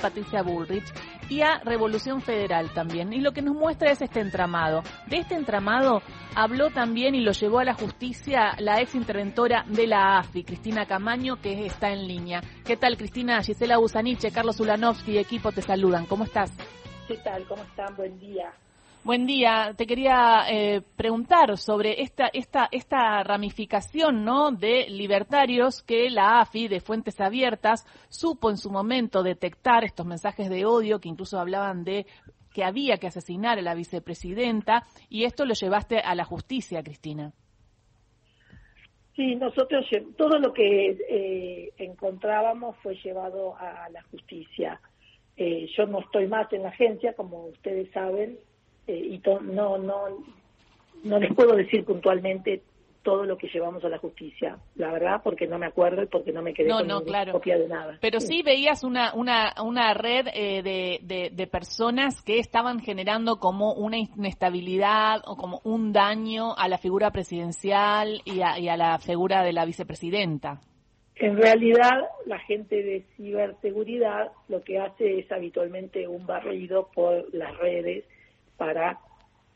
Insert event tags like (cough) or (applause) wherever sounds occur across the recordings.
Patricia Bullrich y a Revolución Federal también. Y lo que nos muestra es este entramado. De este entramado habló también y lo llevó a la justicia la ex interventora de la AFI, Cristina Camaño, que está en línea. ¿Qué tal, Cristina? Gisela Busaniche, Carlos Ulanovsky y equipo te saludan. ¿Cómo estás? ¿Qué tal? ¿Cómo están? Buen día. Buen día. Te quería eh, preguntar sobre esta, esta, esta ramificación ¿no? de libertarios que la AFI de Fuentes Abiertas supo en su momento detectar estos mensajes de odio que incluso hablaban de que había que asesinar a la vicepresidenta y esto lo llevaste a la justicia, Cristina. Sí, nosotros todo lo que eh, encontrábamos fue llevado a la justicia. Eh, yo no estoy más en la agencia, como ustedes saben, eh, y no, no, no les puedo decir puntualmente todo lo que llevamos a la justicia, la verdad, porque no me acuerdo y porque no me quedé con copia de nada. Pero sí, veías una, una, una red eh, de, de, personas que estaban generando como una inestabilidad o como un daño a la figura presidencial y a, y a la figura de la vicepresidenta. En realidad, la gente de ciberseguridad lo que hace es habitualmente un barrido por las redes para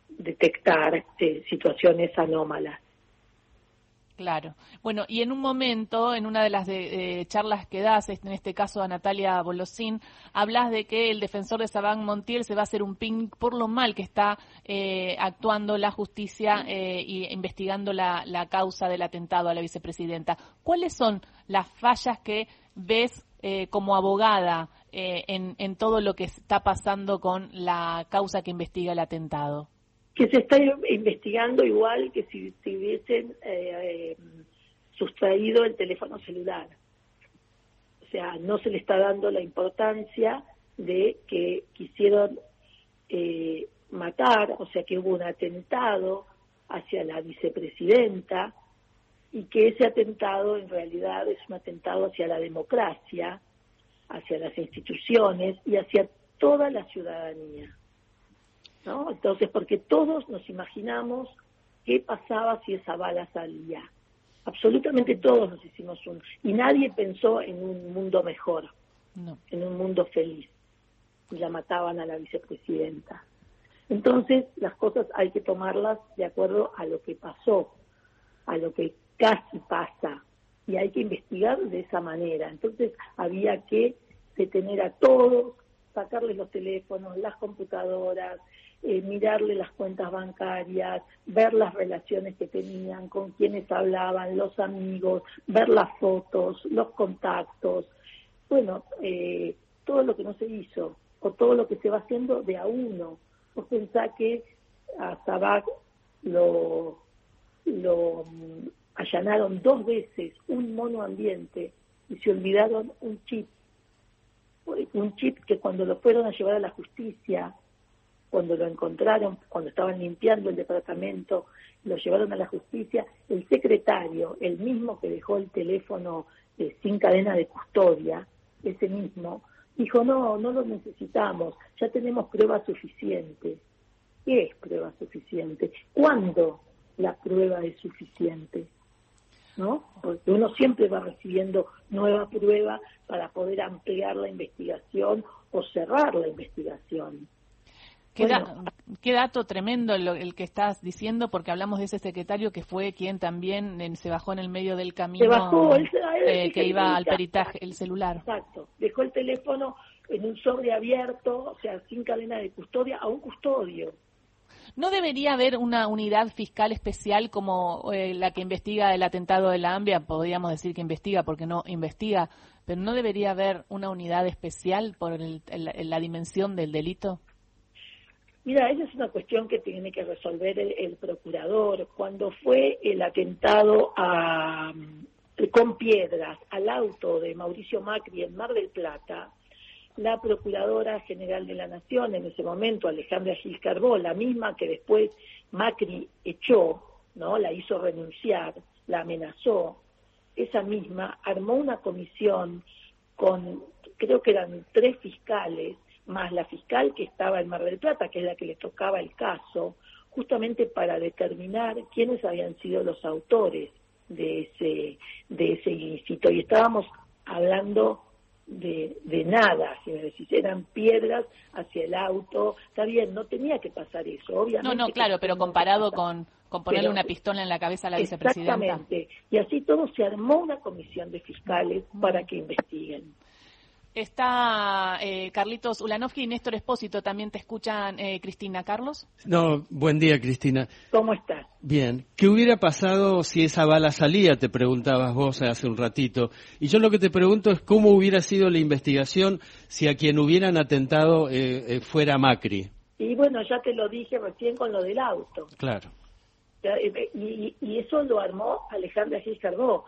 detectar eh, situaciones anómalas. Claro. Bueno, y en un momento, en una de las de, charlas que das, en este caso a Natalia Bolosín, hablas de que el defensor de Sabán Montiel se va a hacer un ping por lo mal que está eh, actuando la justicia eh, y investigando la, la, causa del atentado a la vicepresidenta. ¿Cuáles son las fallas que ves eh, como abogada eh, en, todo lo que está pasando con la causa que investiga el atentado? Que se está investigando igual que si, si hubiesen eh, sustraído el teléfono celular. O sea, no se le está dando la importancia de que quisieron matar, o sea, que hubo un atentado hacia la vicepresidenta, y que ese atentado en realidad es un atentado hacia la democracia, hacia las instituciones y hacia toda la ciudadanía. ¿no? Entonces, porque todos nos imaginamos qué pasaba si esa bala salía. Absolutamente todos nos hicimos un... Y nadie pensó en un mundo mejor, en un mundo feliz. Y la mataban a la vicepresidenta. Entonces, las cosas hay que tomarlas de acuerdo a lo que pasó, a lo que casi pasa y hay que investigar de esa manera. Entonces había que detener a todos, sacarles los teléfonos, las computadoras, eh, mirarle las cuentas bancarias, ver las relaciones que tenían, con quienes hablaban, los amigos, ver las fotos, los contactos. Bueno, eh, todo lo que no se hizo o todo lo que se va haciendo de a uno. Vos pensá que a Sabac lo, lo allanaron dos veces un monoambiente y se olvidaron un chip, un chip que cuando lo fueron a llevar a la justicia, cuando lo encontraron, cuando estaban limpiando el departamento, lo llevaron a la justicia, el secretario, el mismo que dejó el teléfono eh, sin cadena de custodia, ese mismo, dijo, no, no lo necesitamos, ya tenemos pruebas suficientes. ¿Qué es prueba suficiente? ¿Cuándo la prueba es suficiente? ¿No? Porque uno siempre va recibiendo nueva prueba para poder ampliar la investigación o cerrar la investigación. Qué, dato tremendo el, que estás diciendo, porque hablamos de ese secretario que fue quien también se bajó en el medio del camino, eh, que iba al peritaje, el celular. Exacto, dejó el teléfono en un sobre abierto, o sea, sin cadena de custodia, a un custodio. ¿No debería haber una unidad fiscal especial como eh, la que investiga el atentado de la AMBIA? Podríamos decir que investiga porque no investiga, pero ¿no debería haber una unidad especial por la dimensión del delito? Mira, esa es una cuestión que tiene que resolver el, procurador. Cuando fue el atentado a, con piedras al auto de Mauricio Macri en Mar del Plata, la Procuradora General de la Nación, en ese momento Alejandra Gil Carbó, la misma que después Macri echó, ¿no? La hizo renunciar, la amenazó, esa misma armó una comisión con, creo que eran tres fiscales, más la fiscal que estaba en Mar del Plata, que es la que le tocaba el caso, justamente para determinar quiénes habían sido los autores de ese, de ese ilícito. Y estábamos hablando de, de nada, si me decís, eran piedras hacia el auto, está bien, no tenía que pasar eso, obviamente. No, no, claro, pero comparado con, con ponerle una pistola en la cabeza a la vicepresidenta. Exactamente, y así todo se armó una comisión de fiscales para que investiguen. Está eh, Carlitos Ulanovsky y Néstor Espósito. También te escuchan, eh, Cristina. ¿Carlos? No, buen día, Cristina. ¿Cómo estás? Bien. ¿Qué hubiera pasado si esa bala salía? Te preguntabas vos hace un ratito. Y yo lo que te pregunto es cómo hubiera sido la investigación si a quien hubieran atentado eh, fuera Macri. Y bueno, ya te lo dije recién con lo del auto. Claro. Y, y eso lo armó Alejandra Gil Carbó.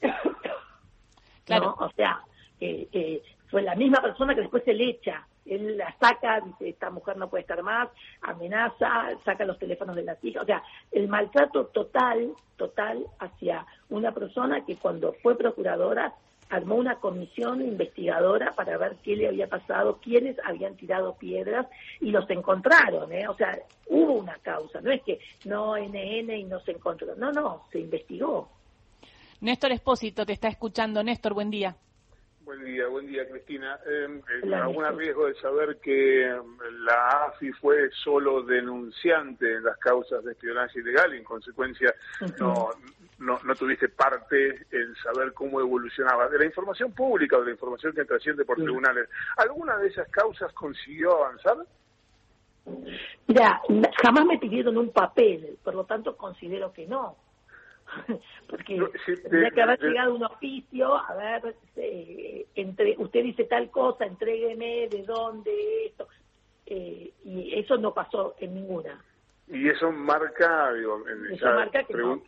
(coughs) claro. O sea, eh, fue la misma persona que después se le echa. Él la saca, dice, esta mujer no puede estar más, amenaza, saca los teléfonos de las hijas. O sea, el maltrato total, total hacia una persona que cuando fue procuradora armó una comisión investigadora para ver qué le había pasado, quiénes habían tirado piedras y los encontraron, ¿eh? O sea, hubo una causa, no es que no NN y no se encontró, no, no, se investigó. Néstor Espósito te está escuchando. Néstor, buen día. Buen día, buen día Cristina. Eh, eh algún riesgo de saber que em, la AFI fue solo denunciante en las causas de espionaje ilegal y en consecuencia no, no, no, tuviste parte en saber cómo evolucionaba. De la información pública o de la información que trasciende por tribunales, ¿alguna de esas causas consiguió avanzar? Mira, jamás me pidieron un papel, por lo tanto considero que no. (laughs) porque tendría que haber llegado un oficio, a ver, eh, entre, usted dice tal cosa, entrégueme de dónde, esto, eh, y eso no pasó en ninguna. Y eso marca, digo, eso marca que no,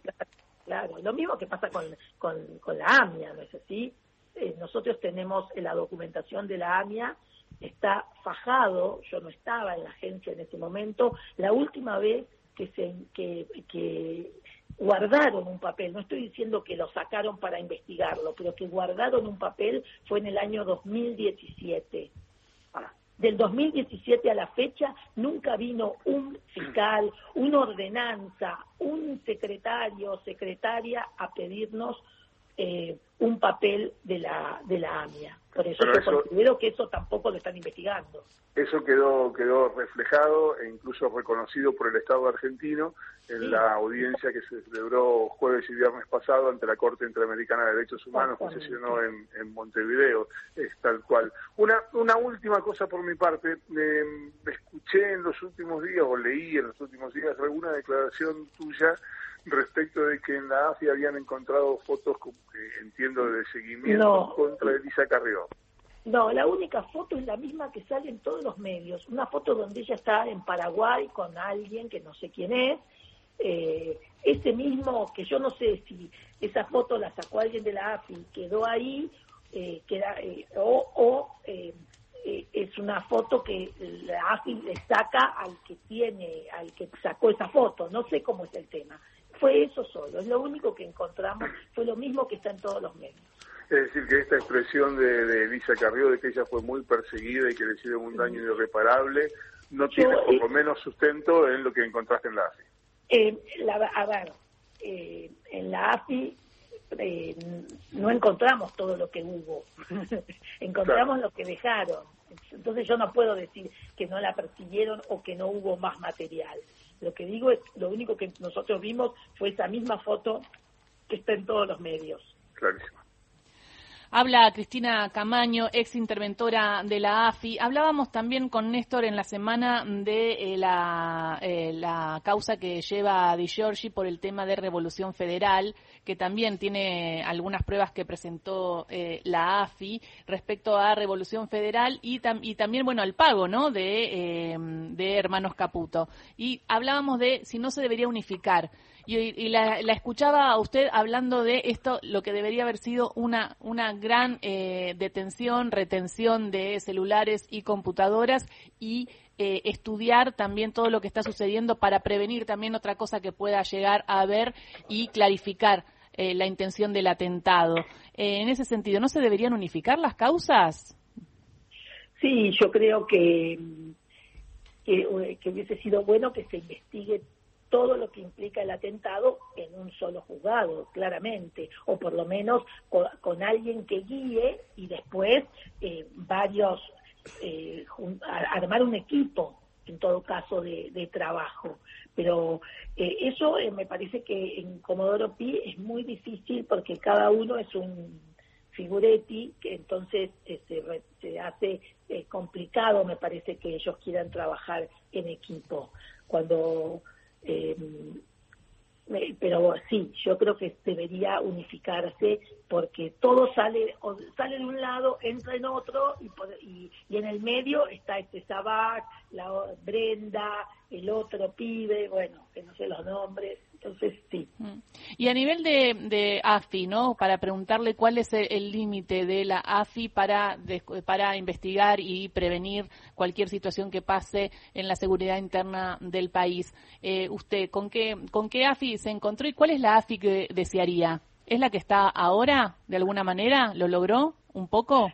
claro, lo mismo que pasa con, con, con la AMIA, ¿no es así? Eh, nosotros tenemos la documentación de la AMIA, está fajado, yo no estaba en la agencia en ese momento, la última vez que se que, que guardaron un papel, no estoy diciendo que lo sacaron para investigarlo, pero que guardaron un papel fue en el año 2017. Ah, del 2017 a la fecha nunca vino un fiscal, una ordenanza, un secretario o secretaria a pedirnos eh, un papel de la, de la AMIA. Por eso yo considero que eso tampoco lo están investigando. Eso quedó quedó reflejado e incluso reconocido por el Estado argentino en la audiencia que se celebró jueves y viernes pasado ante la Corte Interamericana de Derechos Humanos que se sesionó en, en, Montevideo, es tal cual. Una, una última cosa por mi parte, escuché en los últimos días o leí en los últimos días alguna declaración tuya respecto de que en la AFI habían encontrado fotos, entiendo, de seguimiento contra Elisa Carrió. No, la única foto es la misma que sale en todos los medios. Una foto donde ella está en Paraguay con alguien que no sé quién es. Eh, ese mismo, que yo no sé si esa foto la sacó alguien de la AFI, quedó ahí, eh, queda, eh, o, o eh, eh, es una foto que la AFI le saca al que tiene, al que sacó esa foto. No sé cómo es el tema. Fue eso solo, es lo único que encontramos, fue lo mismo que está en todos los medios. Es decir, que esta expresión de, Elisa Carrió de que ella fue muy perseguida y que le hicieron un daño irreparable, no tiene por lo menos sustento en lo que encontraste en la AFI. Eh, la, a ver, eh, en la AFI eh, no encontramos todo lo que hubo, (laughs) encontramos lo que dejaron. Entonces yo no puedo decir que no la persiguieron o que no hubo más material. Lo que digo es, lo único que nosotros vimos fue esa misma foto que está en todos los medios. Clarísimo. Habla Cristina Camaño, ex interventora de la AFI. Hablábamos también con Néstor en la semana de eh, la, eh, la, causa que lleva Di Giorgi por el tema de Revolución Federal, que también tiene algunas pruebas que presentó eh, la AFI respecto a Revolución Federal y, y también, bueno, al pago, ¿no?, de, de Hermanos Caputo. Y hablábamos de si no se debería unificar y, la, escuchaba a usted hablando de esto, lo que debería haber sido una, una gran eh, detención, retención de celulares y computadoras y eh, estudiar también todo lo que está sucediendo para prevenir también otra cosa que pueda llegar a haber y clarificar eh, la intención del atentado. en ese sentido, ¿no se deberían unificar las causas? Sí, yo creo que, que hubiese sido bueno que se investigue todo lo que implica el atentado en un solo juzgado, claramente, o por lo menos con, alguien que guíe y después eh, varios, eh, armar un equipo en todo caso de, trabajo. Pero eh, eso me parece que en Comodoro Pi es muy difícil porque cada uno es un figuretti, que entonces se, se hace complicado, me parece que ellos quieran trabajar en equipo. Cuando eh, pero sí, yo creo que debería unificarse porque todo sale sale de un lado, entra en otro y, y, en el medio está este Sabac, la Brenda, el otro pibe, bueno, que no sé los nombres, entonces, sí. Mm. Y a nivel de, AFI, ¿no? Para preguntarle cuál es el límite de la AFI para, para investigar y prevenir cualquier situación que pase en la seguridad interna del país. Eh, ¿Usted con qué, con qué AFI se encontró y cuál es la AFI que desearía? ¿Es la que está ahora, de alguna manera? ¿Lo logró un poco?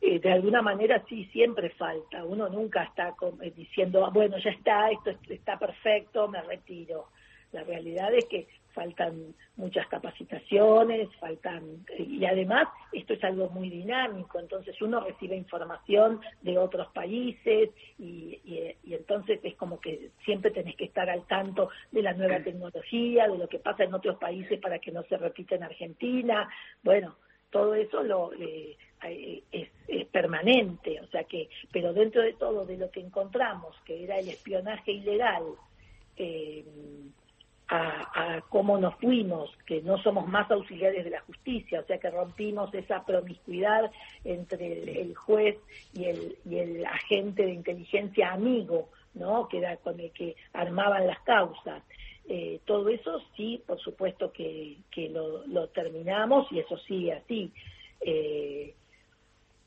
Eh, de alguna manera sí, siempre falta. Uno nunca está eh, diciendo, ah, bueno, ya está, esto está perfecto, me retiro. La realidad es que faltan muchas capacitaciones, faltan y además esto es algo muy dinámico, entonces uno recibe información de otros países y, entonces es como que siempre tenés que estar al tanto de la nueva tecnología, de lo que pasa en otros países para que no se repita en Argentina, bueno, todo eso lo eh, eh, es, es, permanente, o sea que, pero dentro de todo de lo que encontramos, que era el espionaje ilegal, eh, a, cómo nos fuimos, que no somos más auxiliares de la justicia, o sea que rompimos esa promiscuidad entre el, juez y el, y el agente de inteligencia amigo, ¿no? que era con el que armaban las causas. Eh, todo eso sí, por supuesto que, que lo, lo, terminamos y eso sigue así. Eh,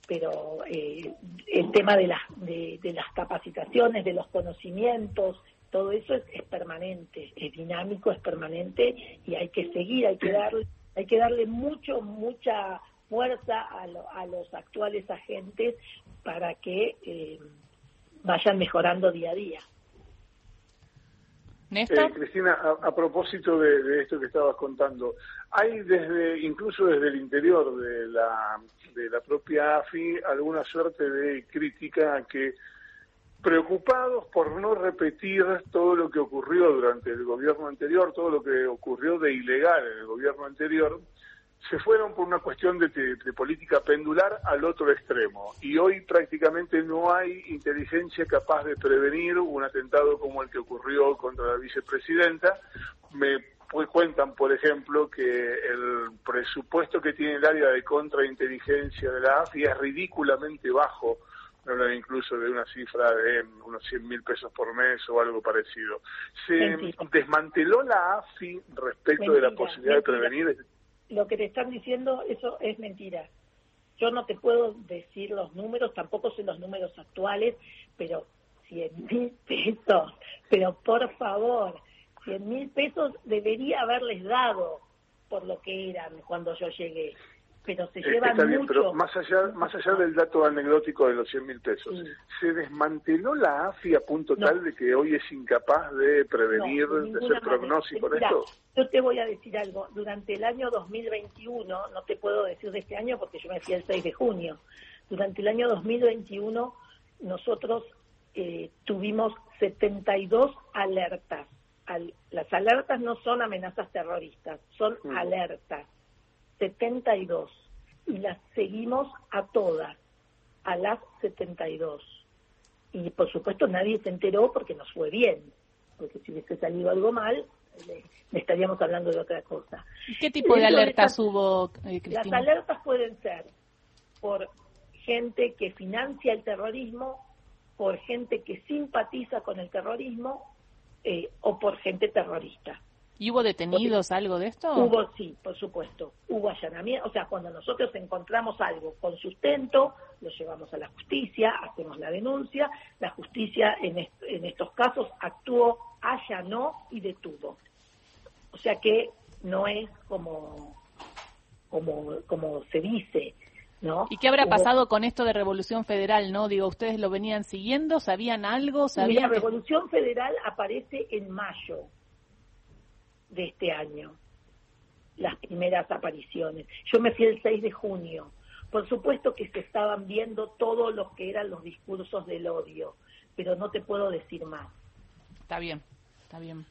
pero eh, el tema de las, de, de las capacitaciones, de los conocimientos, todo eso es, permanente, es dinámico, es permanente y hay que seguir, hay que darle, hay que darle mucho, mucha fuerza a, los actuales agentes para que eh, vayan mejorando día a día. Eh, Cristina, a, propósito de, de, esto que estabas contando, hay desde, incluso desde el interior de la, de la propia AFI, alguna suerte de crítica que preocupados por no repetir todo lo que ocurrió durante el gobierno anterior, todo lo que ocurrió de ilegal en el gobierno anterior, se fueron por una cuestión de, política pendular al otro extremo. Y hoy prácticamente no hay inteligencia capaz de prevenir un atentado como el que ocurrió contra la vicepresidenta. Me cuentan, por ejemplo, que el presupuesto que tiene el área de contrainteligencia de la AFI es ridículamente bajo hablan incluso de una cifra de unos 100 mil pesos por mes o algo parecido. ¿Se desmanteló la AFI respecto de la posibilidad de prevenir? Lo que te están diciendo, eso es mentira. Yo no te puedo decir los números, tampoco sé los números actuales, pero 100 mil pesos, pero por favor, 100 mil pesos debería haberles dado por lo que eran cuando yo llegué pero se llevan Está bien, pero más allá, más allá del dato anecdótico de los 100 mil pesos, ¿se desmanteló la AFI a punto tal de que hoy es incapaz de prevenir, de, hacer pronóstico de esto? Yo te voy a decir algo, durante el año 2021, no te puedo decir de este año porque yo me fui el 6 de junio, durante el año 2021 nosotros eh, tuvimos 72 alertas. las alertas no son amenazas terroristas, son mm. alertas 72 y las seguimos a todas, a las 72. Y por supuesto nadie se enteró porque nos fue bien, porque si hubiese salido algo mal, le, estaríamos hablando de otra cosa. ¿Qué tipo de alertas hubo, eh, Las alertas pueden ser por gente que financia el terrorismo, por gente que simpatiza con el terrorismo eh, o por gente terrorista. ¿Y hubo detenidos algo de esto? Hubo, sí, por supuesto. Hubo allanamiento. O sea, cuando nosotros encontramos algo con sustento, lo llevamos a la justicia, hacemos la denuncia. La justicia en, en estos casos actuó, allanó y detuvo. O sea que no es como, como, como se dice. ¿No? ¿Y qué habrá pasado con esto de Revolución Federal? ¿No? Digo, ¿ustedes lo venían siguiendo? ¿Sabían algo? ¿Sabían La Revolución Federal aparece en mayo de este año, las primeras apariciones. Yo me fui el 6 de junio. Por supuesto que se estaban viendo todos los que eran los discursos del odio, pero no te puedo decir más. Está bien, está bien.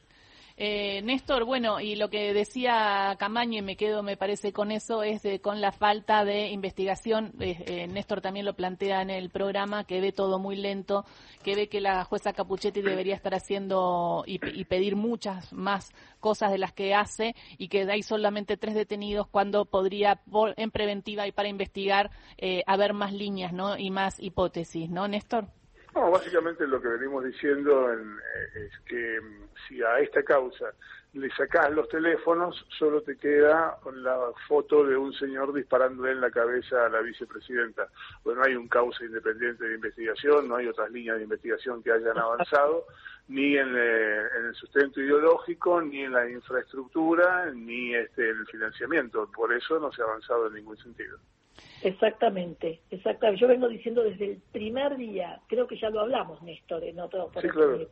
Eh, Néstor, bueno, y lo que decía Camaño, y me quedo, me parece, con eso, es de, con la falta de investigación. Eh, eh, Néstor también lo plantea en el programa, que ve todo muy lento, que ve que la jueza Capuchetti debería estar haciendo y, pedir muchas más cosas de las que hace, y que hay solamente tres detenidos cuando podría, en preventiva y para investigar, haber más líneas ¿no? y más hipótesis, ¿no, Néstor? No, básicamente lo que venimos diciendo eh, es que mm, si a esta causa le sacás los teléfonos, solo te queda la foto de un señor disparándole en la cabeza a la vicepresidenta. Bueno, hay un causa independiente de investigación, no hay otras líneas de investigación que hayan avanzado, ni en, eh, en el sustento ideológico, ni en la infraestructura, ni este, en el financiamiento. Por eso no se ha avanzado en ningún sentido. Exactamente, exactamente. Yo vengo diciendo desde el primer día, creo que ya lo hablamos, Néstor, en otro sí, claro.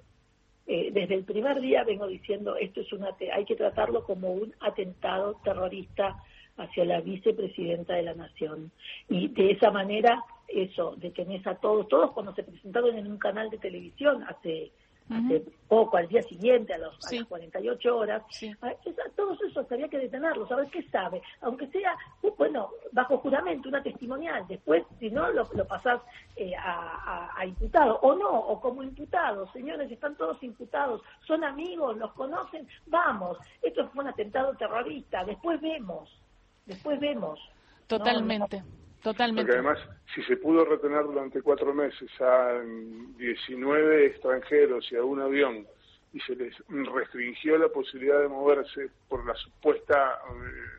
eh, desde el primer día vengo diciendo esto es un hay que tratarlo como un atentado terrorista hacia la vicepresidenta de la nación y de esa manera eso de tenés a todos todos cuando se presentaron en un canal de televisión hace hace poco, al día siguiente, a, los, las 48 horas, todos esos había que detenerlos, a ver qué sabe, aunque sea, bueno, bajo juramento, una testimonial, después, si no, lo, lo pasás eh, a, a, imputado, o no, o como imputados, señores, están todos imputados, son amigos, los conocen, vamos, esto fue un atentado terrorista, después vemos, después vemos. Totalmente. Totalmente. Porque además, si se pudo retener durante cuatro meses a 19 extranjeros y a un avión y se les restringió la posibilidad de moverse por la supuesta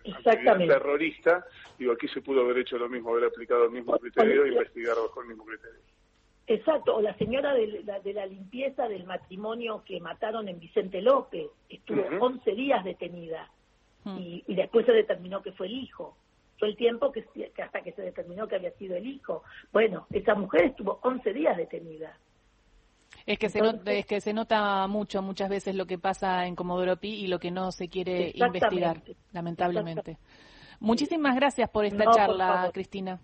eh, actividad terrorista, digo, aquí se pudo haber hecho lo mismo, haber aplicado el mismo criterio e investigar bajo el mismo criterio. Exacto, o la señora de la, de la limpieza del matrimonio que mataron en Vicente López, estuvo 11 días detenida mm. y, y después se determinó que fue el hijo el tiempo que, hasta que se determinó que había sido el hijo. Bueno, esa mujer estuvo 11 días detenida. Es que, se nota, es que se nota mucho muchas veces lo que pasa en Comodoro Pi y lo que no se quiere investigar, lamentablemente. Muchísimas gracias por esta charla, Cristina.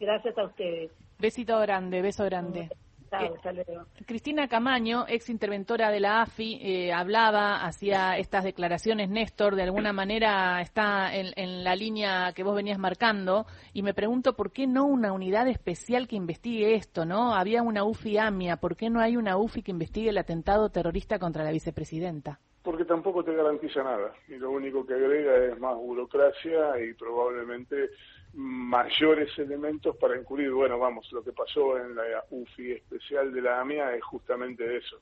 Gracias a ustedes. Besito grande, beso grande. Eh, Cristina Camaño, ex interventora de la AFI, eh, hablaba, hacía estas declaraciones, Néstor, de alguna manera está en, la línea que vos venías marcando, y me pregunto por qué no una unidad especial que investigue esto, ¿no? Había una UFI AMIA, ¿por qué no hay una UFI que investigue el atentado terrorista contra la vicepresidenta? Porque tampoco te garantiza nada, y lo único que agrega es más burocracia y probablemente mayores elementos para encubrir. Bueno, vamos, lo que pasó en la UFI especial de la AMIA es justamente eso.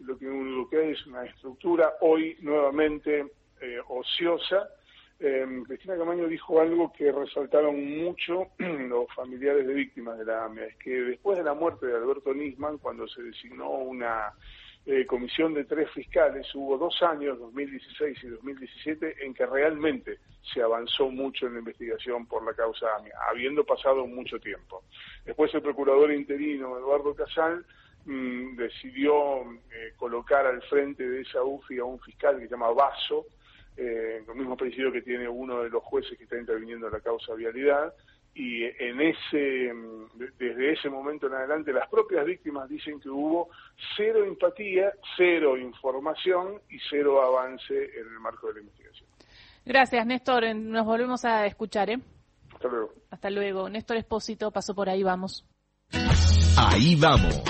Lo que, lo que es una estructura hoy nuevamente eh, ociosa. Eh, Cristina Camaño dijo algo que resaltaron mucho (clears throat) los familiares de víctimas de la AMIA, es que después de la muerte de Alberto Nisman, cuando se designó una eh, comisión de tres fiscales, hubo dos años, 2016 y 2017, en que realmente se avanzó mucho en la investigación por la causa AMIA, habiendo pasado mucho tiempo. Después el procurador interino, Eduardo Casal, mm, decidió eh, colocar al frente de esa UFI a un fiscal que se llama Vaso, eh, con el mismo apellido que tiene uno de los jueces que está interviniendo en la causa vialidad, y en ese desde ese momento en adelante las propias víctimas dicen que hubo cero empatía, cero información y cero avance en el marco de la investigación. Gracias, Néstor. Nos volvemos a escuchar, ¿eh? Hasta luego. Hasta luego. Néstor Espósito pasó por ahí, vamos. Ahí vamos.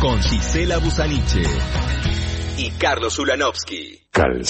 Con Gisela Busaniche y Carlos Ulanovsky.